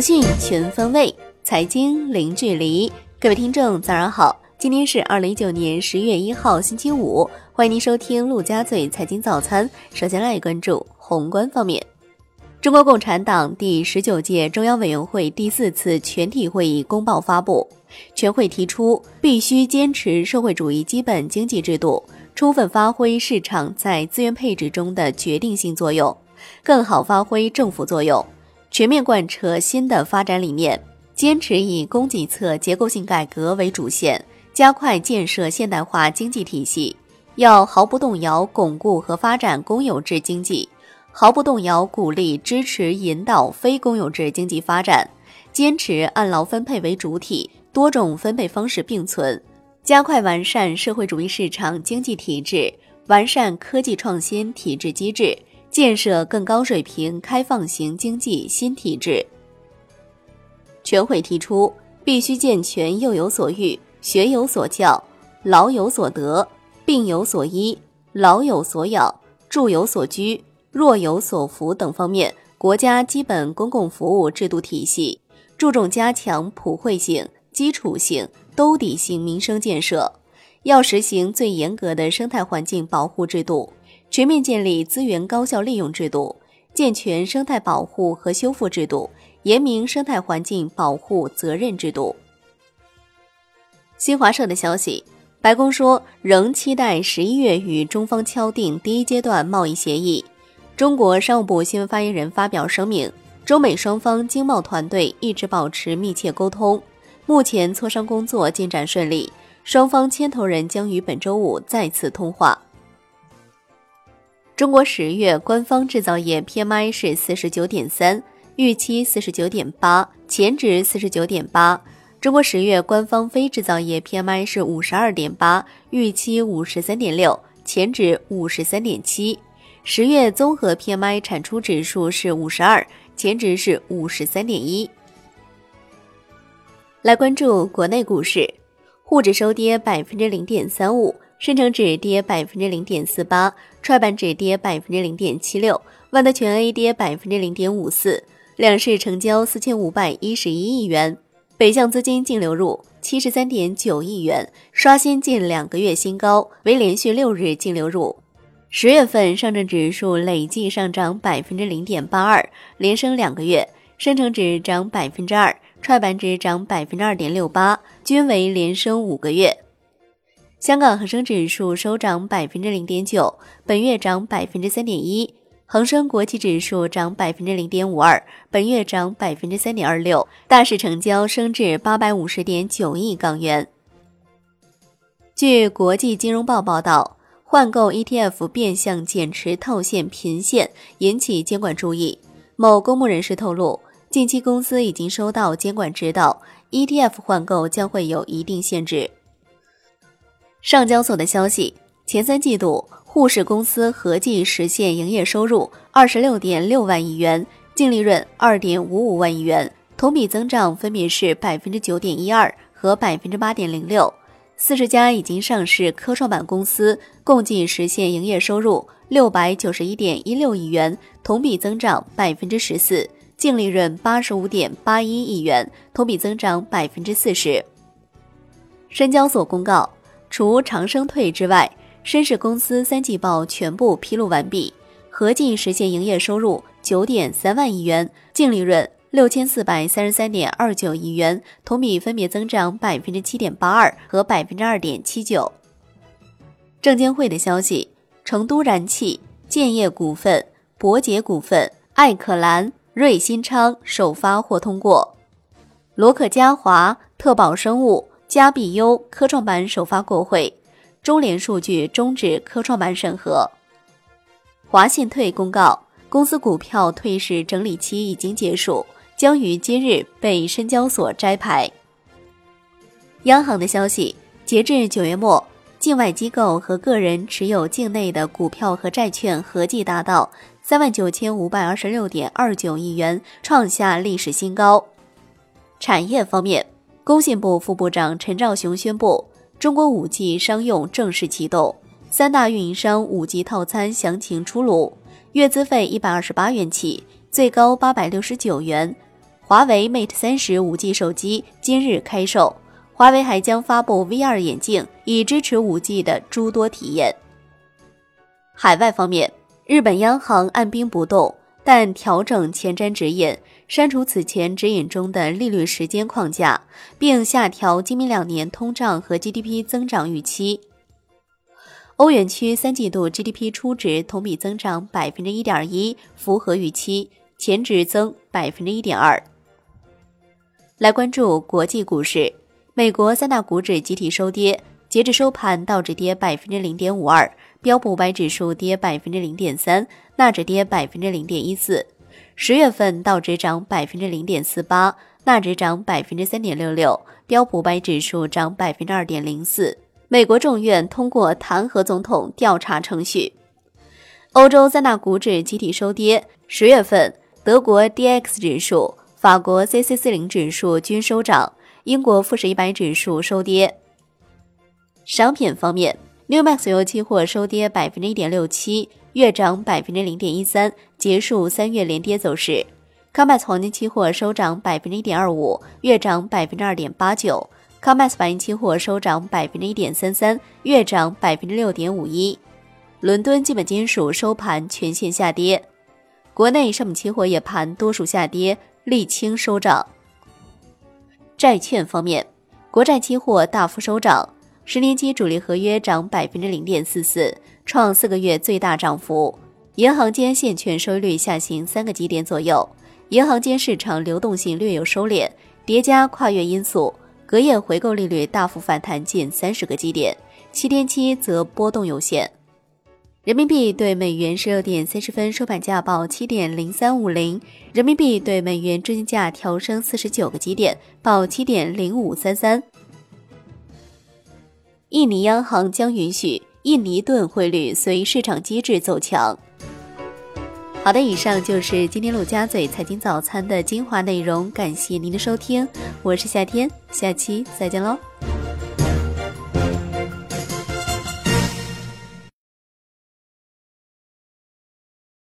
讯全方位，财经零距离。各位听众，早上好！今天是二零一九年十月一号，星期五。欢迎您收听陆家嘴财经早餐。首先来关注宏观方面。中国共产党第十九届中央委员会第四次全体会议公报发布，全会提出，必须坚持社会主义基本经济制度，充分发挥市场在资源配置中的决定性作用，更好发挥政府作用。全面贯彻新的发展理念，坚持以供给侧结构性改革为主线，加快建设现代化经济体系。要毫不动摇巩固和发展公有制经济，毫不动摇鼓励支持引导非公有制经济发展，坚持按劳分配为主体，多种分配方式并存，加快完善社会主义市场经济体制，完善科技创新体制机制。建设更高水平开放型经济新体制。全会提出，必须健全幼有所育、学有所教、老有所得、病有所医、老有所养、住有所居、弱有所扶等方面国家基本公共服务制度体系，注重加强普惠性、基础性、兜底性民生建设，要实行最严格的生态环境保护制度。全面建立资源高效利用制度，健全生态保护和修复制度，严明生态环境保护责任制度。新华社的消息，白宫说仍期待十一月与中方敲定第一阶段贸易协议。中国商务部新闻发言人发表声明，中美双方经贸团队一直保持密切沟通，目前磋商工作进展顺利，双方牵头人将于本周五再次通话。中国十月官方制造业 PMI 是四十九点三，预期四十九点八，前值四十九点八。中国十月官方非制造业 PMI 是五十二点八，预期五十三点六，前值五十三点七。十月综合 PMI 产出指数是五十二，前值是五十三点一。来关注国内股市，沪指收跌百分之零点三五。深成指跌百分之零点四八，创业板指跌百分之零点七六，万德全 A 跌百分之零点五四，两市成交四千五百一十一亿元，北向资金净流入七十三点九亿元，刷新近两个月新高，为连续六日净流入。十月份上证指数累计上涨百分之零点八二，连升两个月，深成指涨百分之二，创业板指涨百分之二点六八，均为连升五个月。香港恒生指数收涨百分之零点九，本月涨百分之三点一；恒生国际指数涨百分之零点五二，本月涨百分之三点二六。大市成交升至八百五十点九亿港元。据国际金融报报道，换购 ETF 变相减持套现频现，引起监管注意。某公募人士透露，近期公司已经收到监管指导，ETF 换购将会有一定限制。上交所的消息，前三季度沪市公司合计实现营业收入二十六点六万亿元，净利润二点五五万亿元，同比增长分别是百分之九点一二和百分之八点零六。四十家已经上市科创板公司共计实现营业收入六百九十一点一六亿元，同比增长百分之十四，净利润八十五点八一亿元，同比增长百分之四十。深交所公告。除长生退之外，深市公司三季报全部披露完毕，合计实现营业收入九点三万亿元，净利润六千四百三十三点二九亿元，同比分别增长百分之七点八二和百分之二点七九。证监会的消息：成都燃气、建业股份、博捷股份、艾可蓝、瑞新昌首发或通过，罗克嘉华、特宝生物。嘉必优科创板首发过会，中联数据终止科创板审核。华信退公告，公司股票退市整理期已经结束，将于今日被深交所摘牌。央行的消息，截至九月末，境外机构和个人持有境内的股票和债券合计达到三万九千五百二十六点二九亿元，创下历史新高。产业方面。工信部副部长陈肇雄宣布，中国五 G 商用正式启动，三大运营商五 G 套餐详情出炉，月资费一百二十八元起，最高八百六十九元，华为 Mate 三十 5G 手机今日开售，华为还将发布 VR 眼镜，以支持 5G 的诸多体验。海外方面，日本央行按兵不动，但调整前瞻指引，删除此前指引中的利率时间框架，并下调今明两年通胀和 GDP 增长预期。欧元区三季度 GDP 初值同比增长百分之一点一，符合预期，前值增百分之一点二。来关注国际股市，美国三大股指集体收跌，截至收盘，道指跌百分之零点五二，标普五百指数跌百分之零点三，纳指跌百分之零点一四。十月份道指涨百分之零点四八，纳指涨百分之三点六六，标普五百指数涨百分之二点零四。美国众院通过弹劾总统调查程序。欧洲三大股指集体收跌。十月份，德国 D X 指数、法国 C C 四零指数均收涨，英国富时一百指数收跌。商品方面，New Max 油期货收跌百分之一点六七，月涨百分之零点一三，结束三月连跌走势。COMEX 黄金期货收涨百分之一点二五，月涨百分之二点八九。COMEX 白银期货收涨百分之一点三三，月涨百分之六点五一。伦敦基本金属收盘全线下跌。国内商品期货夜盘多数下跌，沥青收涨。债券方面，国债期货大幅收涨，十年期主力合约涨百分之零点四四，创四个月最大涨幅。银行间现券收益率下行三个基点左右，银行间市场流动性略有收敛，叠加跨越因素。隔夜回购利率大幅反弹近三十个基点，七天期则波动有限。人民币对美元十六点三十分收盘价报七点零三五零，人民币对美元中间价调升四十九个基点，报七点零五三三。印尼央行将允许印尼盾汇率随市场机制走强。好的，以上就是今天陆家嘴财经早餐的精华内容，感谢您的收听，我是夏天，下期再见喽。